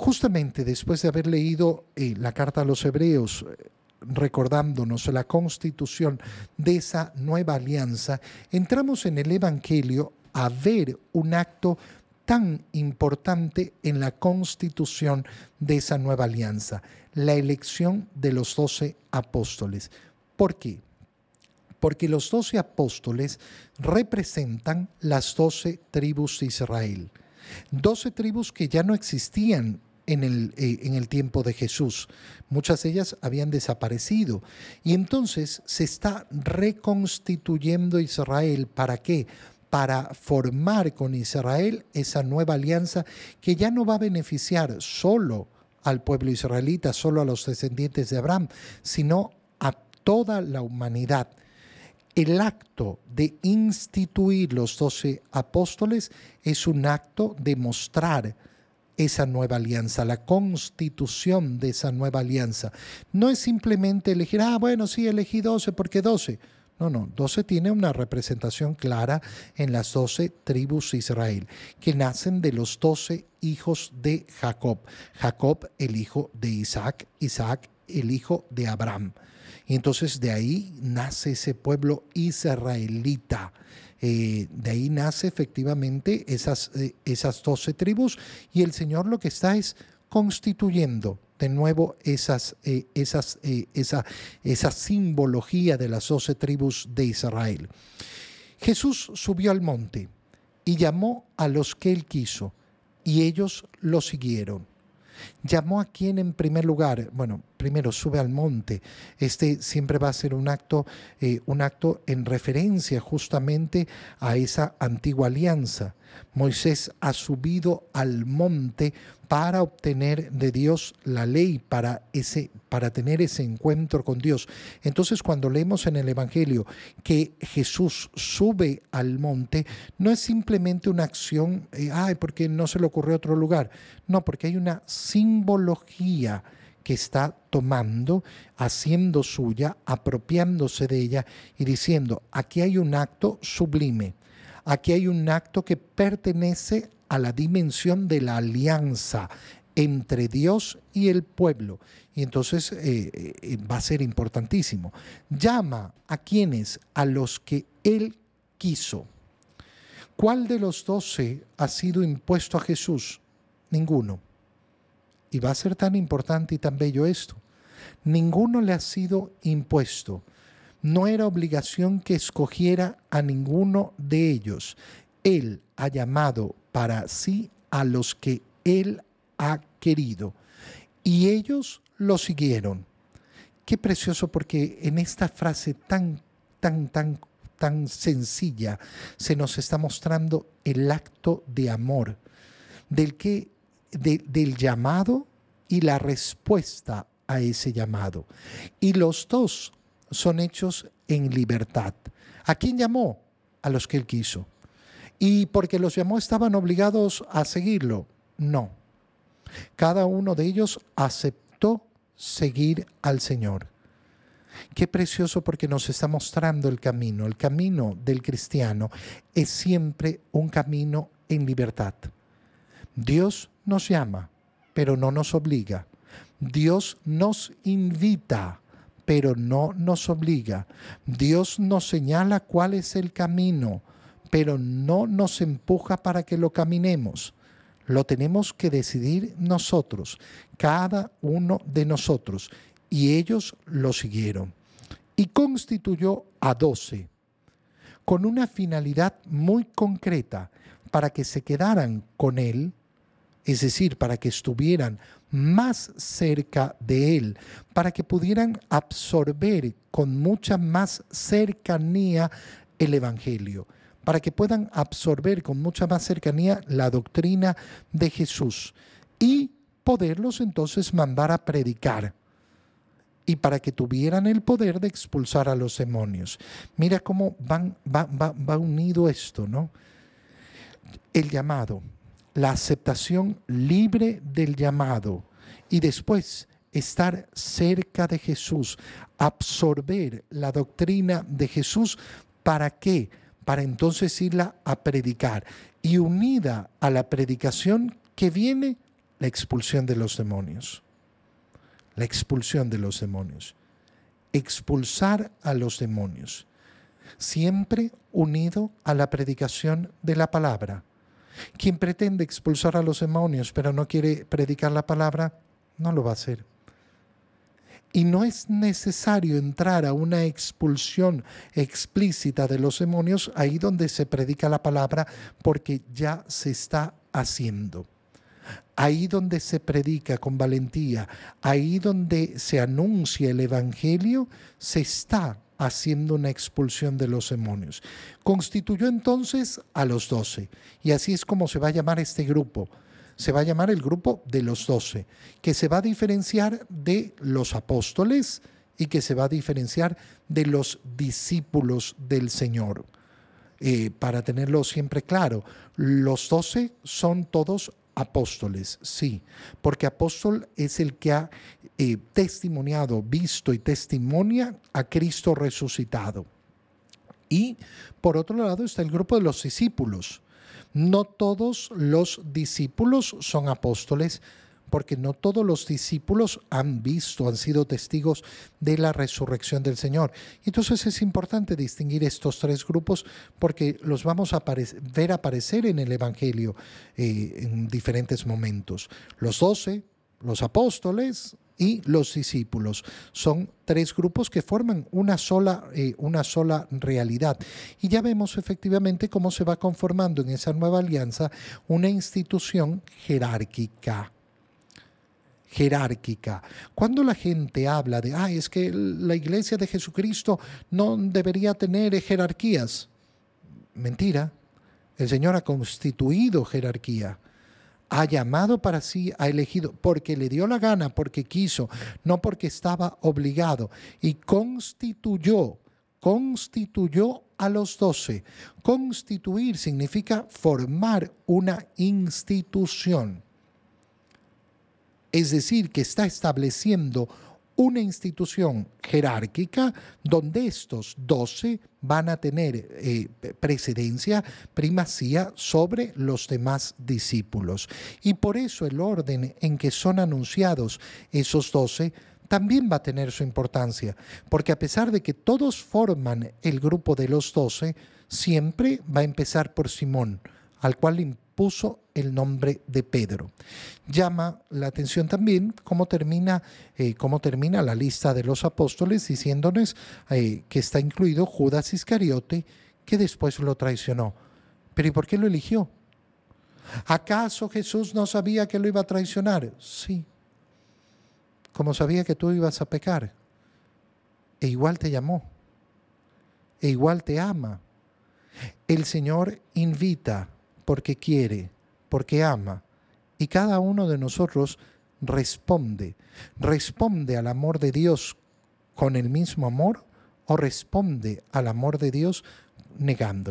Justamente después de haber leído eh, la carta a los hebreos, eh, recordándonos la constitución de esa nueva alianza, entramos en el Evangelio a ver un acto tan importante en la constitución de esa nueva alianza, la elección de los doce apóstoles. ¿Por qué? Porque los doce apóstoles representan las doce tribus de Israel. Doce tribus que ya no existían en el, eh, en el, tiempo de Jesús. Muchas de ellas habían desaparecido. Y entonces se está reconstituyendo Israel. ¿Para qué? Para formar con Israel esa nueva alianza que ya no va a beneficiar solo al pueblo israelita, solo a los descendientes de Abraham, sino a toda la humanidad. El acto de instituir los doce apóstoles es un acto de mostrar esa nueva alianza, la constitución de esa nueva alianza. No es simplemente elegir, ah, bueno, sí, elegí doce porque doce. No, no, 12 tiene una representación clara en las doce tribus de Israel, que nacen de los doce hijos de Jacob. Jacob, el hijo de Isaac, Isaac, el hijo de Abraham. Y entonces de ahí nace ese pueblo israelita. Eh, de ahí nace efectivamente esas, eh, esas 12 tribus y el Señor lo que está es constituyendo de nuevo esas, eh, esas, esa, esa simbología de las doce tribus de Israel. Jesús subió al monte y llamó a los que él quiso y ellos lo siguieron. ¿Llamó a quién en primer lugar? Bueno, primero sube al monte. Este siempre va a ser un acto, eh, un acto en referencia justamente a esa antigua alianza. Moisés ha subido al monte para obtener de Dios la ley, para, ese, para tener ese encuentro con Dios. Entonces cuando leemos en el Evangelio que Jesús sube al monte, no es simplemente una acción, eh, ay, porque no se le ocurrió otro lugar. No, porque hay una simbología que está tomando, haciendo suya, apropiándose de ella y diciendo, aquí hay un acto sublime, aquí hay un acto que pertenece a la dimensión de la alianza entre Dios y el pueblo. Y entonces eh, eh, va a ser importantísimo. Llama a quienes, a los que Él quiso. ¿Cuál de los doce ha sido impuesto a Jesús? Ninguno. Y va a ser tan importante y tan bello esto. Ninguno le ha sido impuesto. No era obligación que escogiera a ninguno de ellos. Él ha llamado para sí a los que Él ha querido. Y ellos lo siguieron. Qué precioso porque en esta frase tan, tan, tan, tan sencilla se nos está mostrando el acto de amor, del que, del llamado y la respuesta a ese llamado. Y los dos son hechos en libertad. ¿A quién llamó? A los que él quiso. ¿Y porque los llamó estaban obligados a seguirlo? No. Cada uno de ellos aceptó seguir al Señor. Qué precioso porque nos está mostrando el camino. El camino del cristiano es siempre un camino en libertad. Dios nos llama, pero no nos obliga. Dios nos invita, pero no nos obliga. Dios nos señala cuál es el camino, pero no nos empuja para que lo caminemos. Lo tenemos que decidir nosotros, cada uno de nosotros. Y ellos lo siguieron. Y constituyó a doce, con una finalidad muy concreta, para que se quedaran con él, es decir, para que estuvieran más cerca de Él, para que pudieran absorber con mucha más cercanía el Evangelio para que puedan absorber con mucha más cercanía la doctrina de Jesús y poderlos entonces mandar a predicar y para que tuvieran el poder de expulsar a los demonios. Mira cómo van, va, va unido esto, ¿no? El llamado, la aceptación libre del llamado y después estar cerca de Jesús, absorber la doctrina de Jesús, ¿para qué? para entonces irla a predicar. Y unida a la predicación que viene la expulsión de los demonios. La expulsión de los demonios. Expulsar a los demonios. Siempre unido a la predicación de la palabra. Quien pretende expulsar a los demonios pero no quiere predicar la palabra, no lo va a hacer. Y no es necesario entrar a una expulsión explícita de los demonios ahí donde se predica la palabra porque ya se está haciendo. Ahí donde se predica con valentía, ahí donde se anuncia el Evangelio, se está haciendo una expulsión de los demonios. Constituyó entonces a los doce, y así es como se va a llamar este grupo. Se va a llamar el grupo de los doce, que se va a diferenciar de los apóstoles y que se va a diferenciar de los discípulos del Señor. Eh, para tenerlo siempre claro, los doce son todos apóstoles, sí, porque apóstol es el que ha eh, testimoniado, visto y testimonia a Cristo resucitado. Y por otro lado está el grupo de los discípulos. No todos los discípulos son apóstoles, porque no todos los discípulos han visto, han sido testigos de la resurrección del Señor. Entonces es importante distinguir estos tres grupos porque los vamos a ver aparecer en el Evangelio eh, en diferentes momentos. Los doce, los apóstoles y los discípulos. Son tres grupos que forman una sola, eh, una sola realidad. Y ya vemos efectivamente cómo se va conformando en esa nueva alianza una institución jerárquica jerárquica. Cuando la gente habla de, ah, es que la iglesia de Jesucristo no debería tener jerarquías, mentira. El Señor ha constituido jerarquía, ha llamado para sí, ha elegido, porque le dio la gana, porque quiso, no porque estaba obligado, y constituyó, constituyó a los doce. Constituir significa formar una institución es decir, que está estableciendo una institución jerárquica donde estos doce van a tener eh, precedencia, primacía sobre los demás discípulos. Y por eso el orden en que son anunciados esos doce también va a tener su importancia, porque a pesar de que todos forman el grupo de los doce, siempre va a empezar por Simón, al cual puso el nombre de Pedro. Llama la atención también cómo termina, eh, cómo termina la lista de los apóstoles diciéndonos eh, que está incluido Judas Iscariote, que después lo traicionó. Pero ¿y por qué lo eligió? ¿Acaso Jesús no sabía que lo iba a traicionar? Sí. Como sabía que tú ibas a pecar. E igual te llamó. E igual te ama. El Señor invita porque quiere, porque ama. Y cada uno de nosotros responde. Responde al amor de Dios con el mismo amor o responde al amor de Dios negándolo.